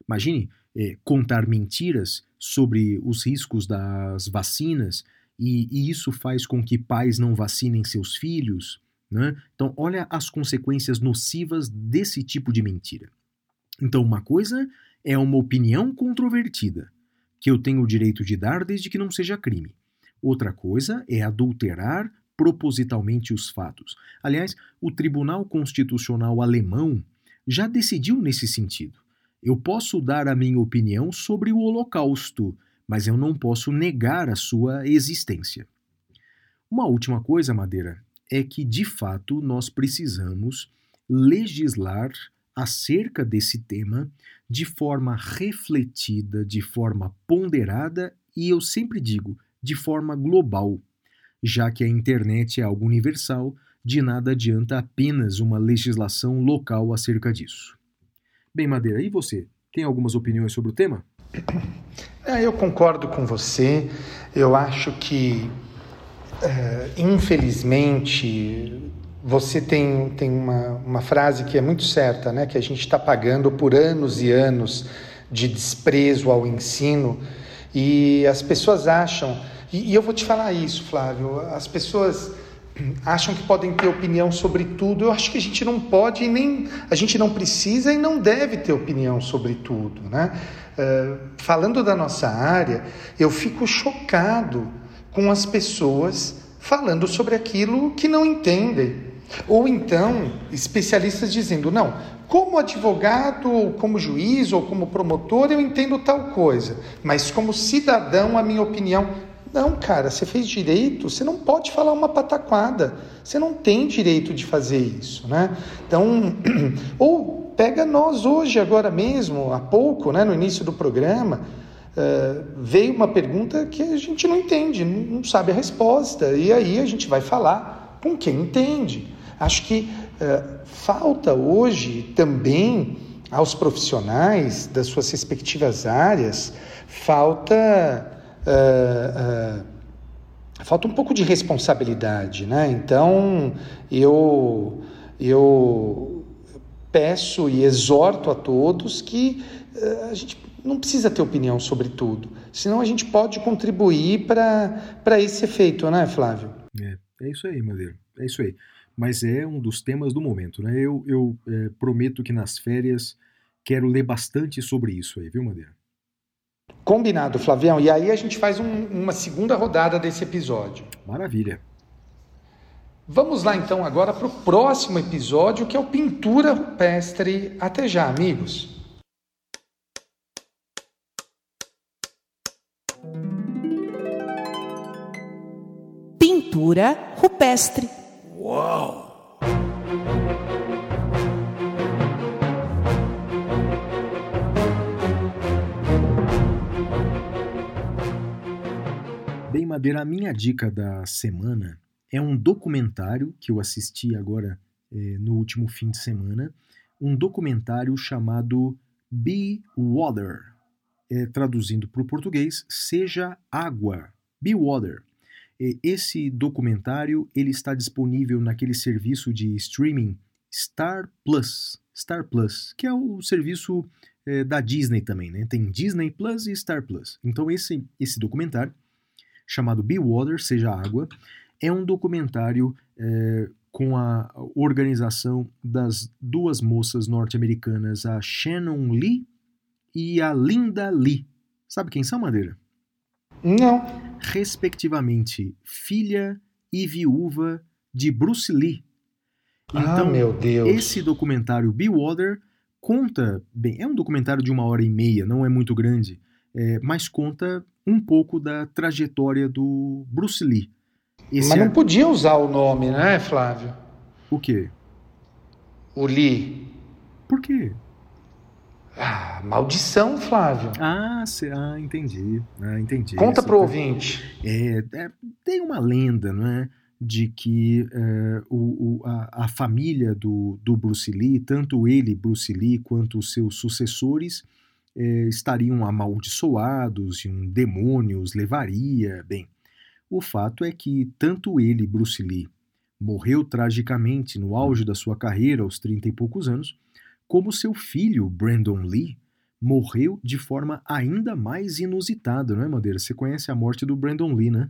Imagine é, contar mentiras sobre os riscos das vacinas e, e isso faz com que pais não vacinem seus filhos. Né? Então, olha as consequências nocivas desse tipo de mentira. Então, uma coisa é uma opinião controvertida, que eu tenho o direito de dar desde que não seja crime. Outra coisa é adulterar propositalmente os fatos. Aliás, o Tribunal Constitucional alemão já decidiu nesse sentido. Eu posso dar a minha opinião sobre o Holocausto, mas eu não posso negar a sua existência. Uma última coisa, Madeira, é que de fato nós precisamos legislar acerca desse tema de forma refletida, de forma ponderada e eu sempre digo, de forma global. já que a internet é algo universal, de nada adianta apenas uma legislação local acerca disso. Bem, Madeira, e você? Tem algumas opiniões sobre o tema? É, eu concordo com você. Eu acho que, é, infelizmente, você tem, tem uma, uma frase que é muito certa, né? que a gente está pagando por anos e anos de desprezo ao ensino e as pessoas acham, e, e eu vou te falar isso, Flávio, as pessoas acham que podem ter opinião sobre tudo. Eu acho que a gente não pode e nem a gente não precisa e não deve ter opinião sobre tudo, né? Uh, falando da nossa área, eu fico chocado com as pessoas falando sobre aquilo que não entendem. Ou então, especialistas dizendo: não, como advogado, ou como juiz, ou como promotor, eu entendo tal coisa, mas como cidadão, a minha opinião. Não, cara, você fez direito, você não pode falar uma pataquada, você não tem direito de fazer isso, né? Então, ou pega nós hoje, agora mesmo, há pouco, né, no início do programa, uh, veio uma pergunta que a gente não entende, não sabe a resposta, e aí a gente vai falar com quem entende. Acho que uh, falta hoje também aos profissionais das suas respectivas áreas, falta. Uh, falta um pouco de responsabilidade, né? Então eu eu peço e exorto a todos que uh, a gente não precisa ter opinião sobre tudo, senão a gente pode contribuir para esse efeito, né, Flávio? É, é isso aí, Madeira, é isso aí mas é um dos temas do momento. Né? Eu, eu é, prometo que nas férias quero ler bastante sobre isso aí, viu, Madeira? Combinado, Flavião. E aí a gente faz um, uma segunda rodada desse episódio. Maravilha. Vamos lá então agora para o próximo episódio, que é o Pintura Rupestre. Até já, amigos. Pintura rupestre. Uau! Bem, Madeira, a minha dica da semana é um documentário que eu assisti agora eh, no último fim de semana, um documentário chamado Be Water, é, traduzindo para o português, Seja Água, Be Water. Esse documentário ele está disponível naquele serviço de streaming Star Plus, Star Plus, que é o serviço é, da Disney também, né? Tem Disney Plus e Star Plus. Então esse esse documentário chamado Be Water, seja água, é um documentário é, com a organização das duas moças norte-americanas, a Shannon Lee e a Linda Lee. Sabe quem são, Madeira? Não respectivamente filha e viúva de Bruce Lee. Ah, então, ah, meu Deus. esse documentário Be Water conta, bem, é um documentário de uma hora e meia, não é muito grande, é, mas conta um pouco da trajetória do Bruce Lee. Esse mas não é... podia usar o nome, né, Flávio? O quê? O Lee. Por quê? Ah, maldição, Flávio. Ah, ah entendi. Ah, entendi. Conta para o ouvinte. É, é, tem uma lenda, não é? De que é, o, o, a, a, família do, do Bruce Lee, tanto ele, Bruce Lee, quanto os seus sucessores, é, estariam amaldiçoados e um demônio os levaria. Bem, o fato é que tanto ele, Bruce Lee, morreu tragicamente no auge da sua carreira, aos trinta e poucos anos, como seu filho, Brandon Lee, morreu de forma ainda mais inusitada, não é, Madeira? Você conhece a morte do Brandon Lee, né?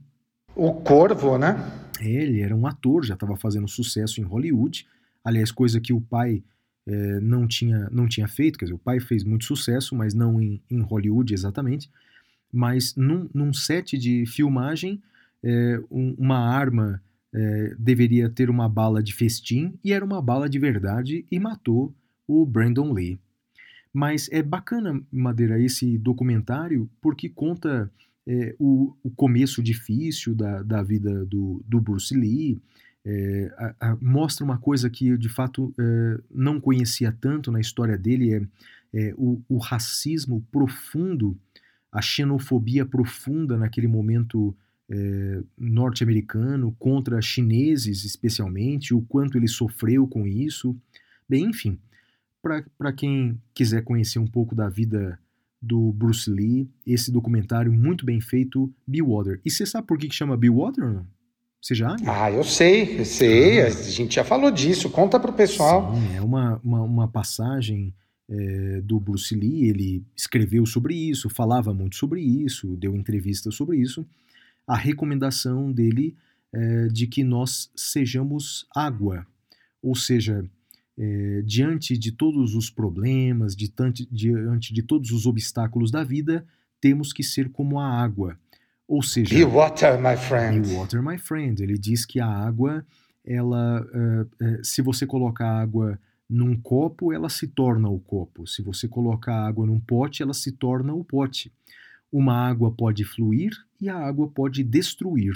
O Corvo, né? É, ele era um ator, já estava fazendo sucesso em Hollywood. Aliás, coisa que o pai é, não, tinha, não tinha feito. Quer dizer, o pai fez muito sucesso, mas não em, em Hollywood exatamente. Mas num, num set de filmagem, é, um, uma arma é, deveria ter uma bala de festim e era uma bala de verdade e matou o Brandon Lee. Mas é bacana, Madeira, esse documentário, porque conta é, o, o, começo difícil da, da vida do, do Bruce Lee, é, a, a, mostra uma coisa que eu de fato é, não conhecia tanto na história dele, é, é o, o, racismo profundo, a xenofobia profunda naquele momento é, norte-americano contra chineses, especialmente, o quanto ele sofreu com isso. Bem, enfim, para quem quiser conhecer um pouco da vida do Bruce Lee, esse documentário muito bem feito, Be Water. E você sabe por que, chama Be Water? Não? Você já? Ah, eu sei, eu sei. Ah. A gente já falou disso. Conta para o pessoal. Sim, é uma, uma, uma passagem é, do Bruce Lee. Ele escreveu sobre isso, falava muito sobre isso, deu entrevistas sobre isso. A recomendação dele é de que nós sejamos água, ou seja, é, diante de todos os problemas, de, diante de todos os obstáculos da vida, temos que ser como a água. Ou seja, be water, my friend. Be water, my friend. Ele diz que a água, ela, uh, uh, se você colocar água num copo, ela se torna o copo. Se você colocar água num pote, ela se torna o pote. Uma água pode fluir e a água pode destruir.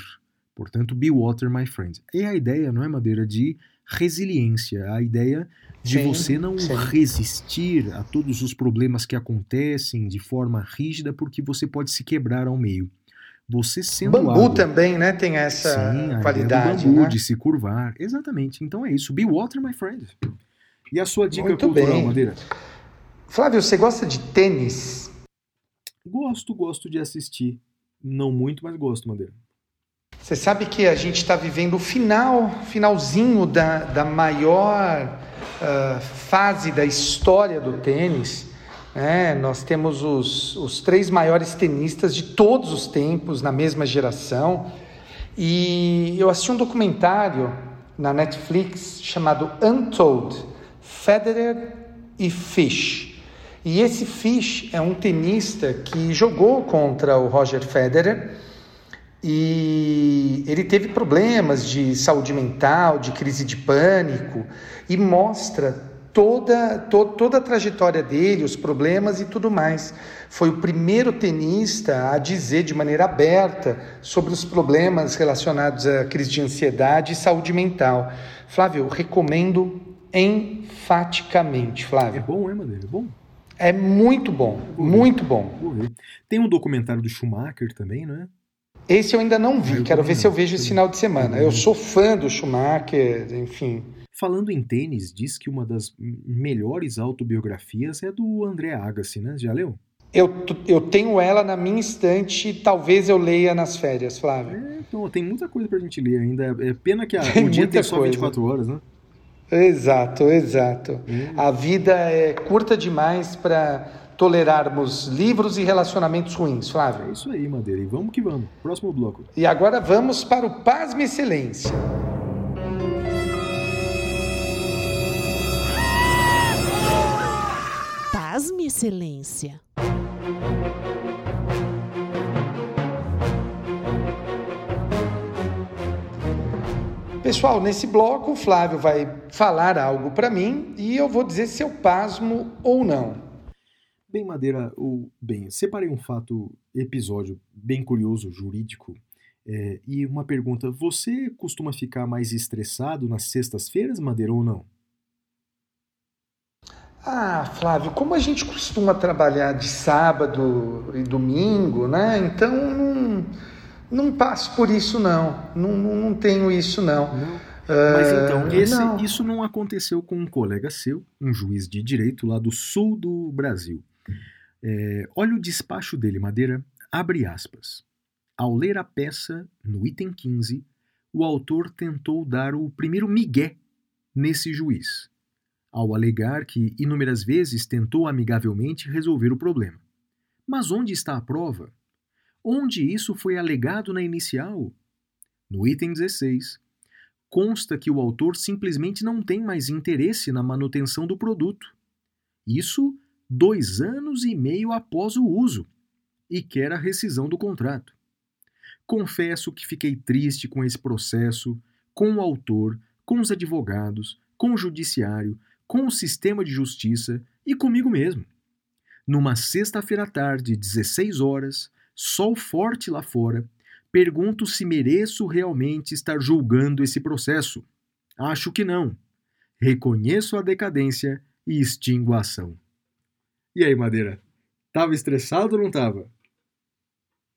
Portanto, be water, my friend. E a ideia, não é, Madeira, de resiliência, a ideia de sim, você não sim. resistir a todos os problemas que acontecem de forma rígida, porque você pode se quebrar ao meio. Você sendo bambu também, né, tem essa sim, qualidade, bambu, né? de se curvar. Exatamente. Então é isso. Be water, my friend. E a sua dica Muito cultural, bem. Madeira? Flávio, você gosta de tênis? Gosto, gosto de assistir. Não muito, mas gosto, Madeira. Você sabe que a gente está vivendo o final, finalzinho da, da maior uh, fase da história do tênis. Né? Nós temos os, os três maiores tenistas de todos os tempos na mesma geração. E eu assisti um documentário na Netflix chamado Untold Federer e Fish. E esse Fish é um tenista que jogou contra o Roger Federer e ele teve problemas de saúde mental, de crise de pânico, e mostra toda, to, toda a trajetória dele, os problemas e tudo mais. Foi o primeiro tenista a dizer de maneira aberta sobre os problemas relacionados à crise de ansiedade e saúde mental. Flávio, recomendo enfaticamente, Flávio. É bom, é, Madeira? É bom? É muito bom, muito bom. Tem um documentário do Schumacher também, não é? Esse eu ainda não vi, quero ver se eu vejo esse final de semana. Eu sou fã do Schumacher, enfim. Falando em tênis, diz que uma das melhores autobiografias é do André Agassi, né? Já leu? Eu, eu tenho ela na minha estante, talvez eu leia nas férias, Flávio. É, então, tem muita coisa pra gente ler ainda. É pena que a, o dia tem só coisa. 24 horas, né? Exato, exato. Hum. A vida é curta demais para tolerarmos livros e relacionamentos ruins, Flávio. É isso aí, Madeira. E vamos que vamos. Próximo bloco. E agora vamos para o Pasme Excelência. Pasme Excelência. Pessoal, nesse bloco o Flávio vai falar algo para mim e eu vou dizer se eu pasmo ou não. Bem, Madeira, o, bem, separei um fato, episódio bem curioso, jurídico, é, e uma pergunta: você costuma ficar mais estressado nas sextas-feiras, Madeira, ou não? Ah, Flávio, como a gente costuma trabalhar de sábado e domingo, né? Então não, não passo por isso, não. Não, não, tenho isso, não. não. Mas então, esse, não. isso não aconteceu com um colega seu, um juiz de direito lá do sul do Brasil. É, olha o despacho dele, Madeira. Abre aspas. Ao ler a peça, no item 15, o autor tentou dar o primeiro migué nesse juiz, ao alegar que inúmeras vezes tentou amigavelmente resolver o problema. Mas onde está a prova? Onde isso foi alegado na inicial? No item 16, consta que o autor simplesmente não tem mais interesse na manutenção do produto. Isso dois anos e meio após o uso e quer a rescisão do contrato. Confesso que fiquei triste com esse processo, com o autor, com os advogados, com o judiciário, com o sistema de justiça e comigo mesmo. Numa sexta-feira à tarde, 16 horas, sol forte lá fora, pergunto se mereço realmente estar julgando esse processo. Acho que não. Reconheço a decadência e extingo a ação. E aí, Madeira? Tava estressado ou não tava?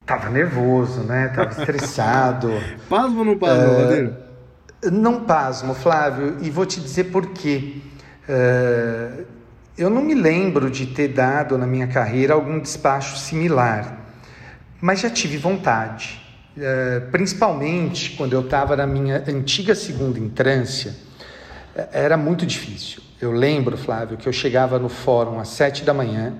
Tava nervoso, né? Tava estressado. Pasma ou não pasma, É, Madeira? Não pasmo, Flávio, e vou te dizer por quê. É, eu não me lembro de ter dado na minha carreira algum despacho similar, mas já tive vontade. É, principalmente quando eu estava na minha antiga segunda entrância, é, era muito difícil. Eu lembro, Flávio, que eu chegava no fórum às sete da manhã,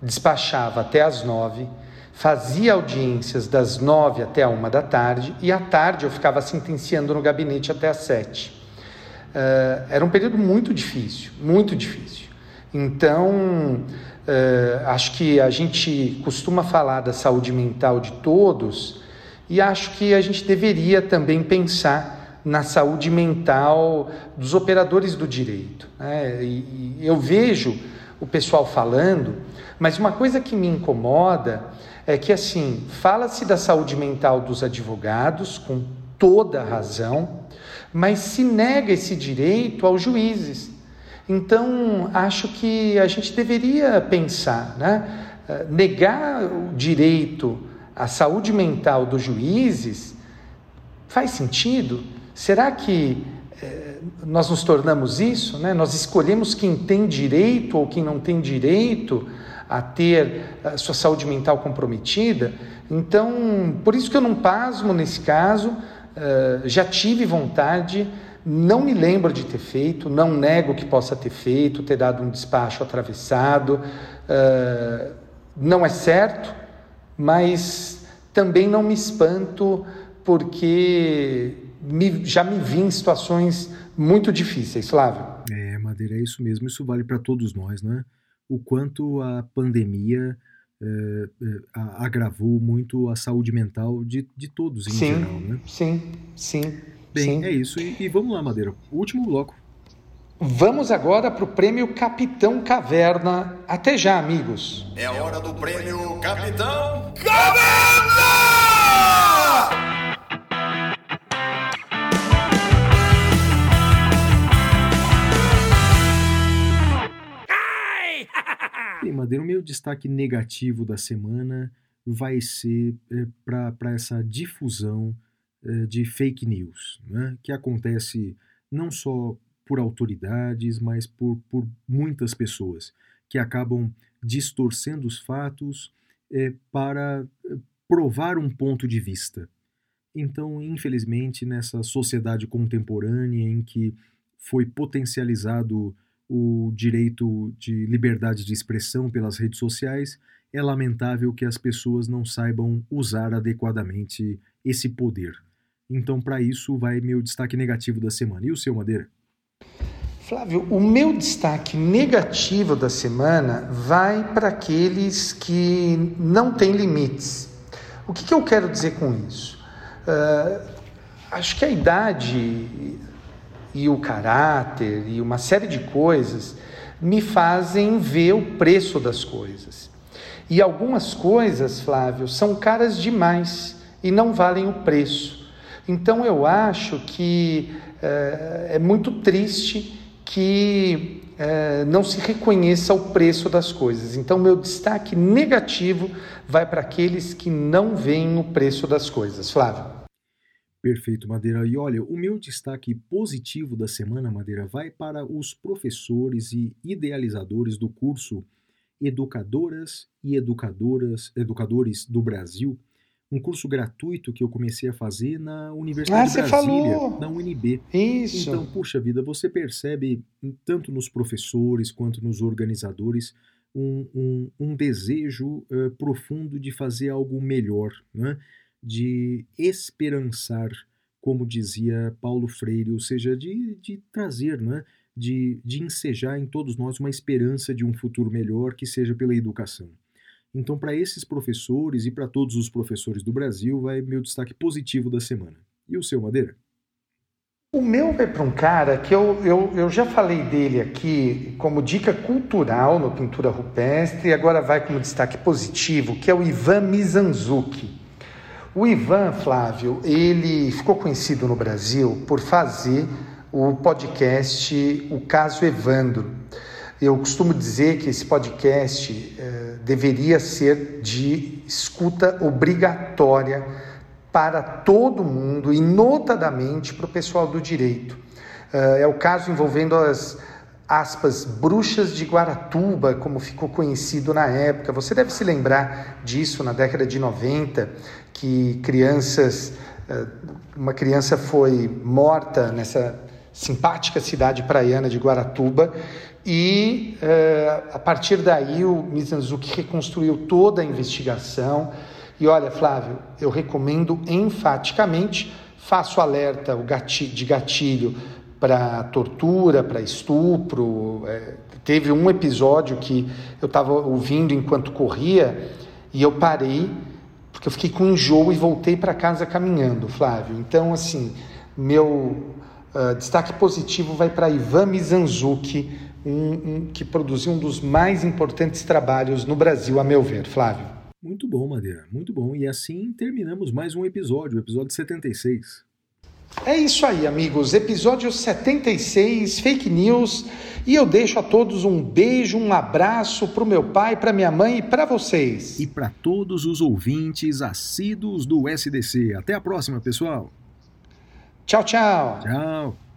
despachava até às nove, fazia audiências das nove até a uma da tarde e à tarde eu ficava sentenciando no gabinete até às sete. Eh, era um período muito difícil, muito difícil. Então, eh, acho que a gente costuma falar da saúde mental de todos e acho que a gente deveria também pensar na saúde mental dos operadores do direito. né? E, e eu vejo o pessoal falando, mas uma coisa que me incomoda é que, assim, fala-se da saúde mental dos advogados, com toda a razão, mas se nega esse direito aos juízes. Então, acho que a gente deveria pensar, né? Eh, Negar o direito à saúde mental dos juízes faz sentido? Será que eh, nós nos tornamos isso? Né? Nós escolhemos quem tem direito ou quem não tem direito a ter a sua saúde mental comprometida? Então, por isso que eu não pasmo nesse caso, eh, já tive vontade, não me lembro de ter feito, não nego que possa ter feito, ter dado um despacho atravessado, eh, não é certo, mas também não me espanto porque me- já me vi em situações muito difíceis, Flávio. É, Madeira, é isso mesmo. Isso vale para todos nós, né? O quanto a pandemia eh, eh, agravou muito a saúde mental de, de todos em Sim, geral, né? sim, sim, Bem, sim. é isso. E, e vamos lá, Madeira. Último bloco. Vamos agora para o prêmio Capitão Caverna. Até já, amigos. É a hora do prêmio Capitão Bem, Madeira, o meu destaque negativo da semana vai ser para essa difusão eh, de fake news, né? que acontece não só por autoridades, mas por, por muitas pessoas que acabam distorcendo os fatos eh, para eh, provar um ponto de vista. Então, infelizmente, nessa sociedade contemporânea em que foi potencializado o direito de liberdade de expressão pelas redes sociais, é lamentável que as pessoas não saibam usar adequadamente esse poder. Então, para isso, vai meu destaque negativo da semana. E o seu, Madeira? Flávio, o meu destaque negativo da semana vai para aqueles que não têm limites. O que, que eu quero dizer com isso? Ah, acho que a idade e o caráter e uma série de coisas me fazem ver o preço das coisas. E algumas coisas, Flávio, são caras demais e não valem o preço. Então eu acho que eh, é muito triste que eh, não se reconheça o preço das coisas. Então, meu destaque negativo vai para aqueles que não veem o preço das coisas. Flávio. Perfeito, Madeira. E olha, o meu destaque positivo da semana, Madeira, vai para os professores e idealizadores do curso Educadoras e Educadoras, Educadores do Brasil, um curso gratuito que eu comecei a fazer na Universidade Ah, de Brasília, falou. na UNB. Isso. Então, puxa vida, você percebe, tanto nos professores quanto nos organizadores, um, um, um desejo eh, profundo de fazer algo melhor, né? De esperançar, como dizia Paulo Freire, ou seja, de, de trazer, né? de, de ensejar em todos nós uma esperança de um futuro melhor que seja pela educação. Então, para esses professores e para todos os professores do Brasil, vai meu destaque positivo da semana. E o seu, Madeira? O meu vai para um cara que eu, eu, eu já falei dele aqui como dica cultural no Pintura Rupestre, e agora vai como destaque positivo, que é o Ivan Mizanzuki. O Ivan, Flávio, ele ficou conhecido no Brasil por fazer o podcast O Caso Evandro. Eu costumo dizer que esse podcast eh, deveria ser de escuta obrigatória para todo mundo e notadamente para o pessoal do direito. Eh, é o caso envolvendo as aspas bruxas de Guaratuba, como ficou conhecido na época. Você deve se lembrar disso na década de 90, que crianças, eh, uma criança foi morta nessa simpática cidade praiana de Guaratuba e eh, a partir daí o Mizanzuki reconstruiu toda a investigação. E olha, Flávio, eu recomendo enfaticamente, faço alerta de gatilho para tortura, para estupro. É, teve um episódio que eu estava ouvindo enquanto corria e eu parei porque eu fiquei com enjoo e voltei para casa caminhando, Flávio. Então, assim, meu uh, destaque positivo vai para Ivan Mizanzuki, um, um, que produziu um dos mais importantes trabalhos no Brasil, a meu ver, Flávio. Muito bom, Madeira, muito bom. E assim terminamos mais um episódio, o episódio 76. É isso aí, amigos. Episódio 76, fake news. E eu deixo a todos um beijo, um abraço para o meu pai, para minha mãe e para vocês. E para todos os ouvintes assíduos do SDC. Até a próxima, pessoal. Tchau, tchau. Tchau.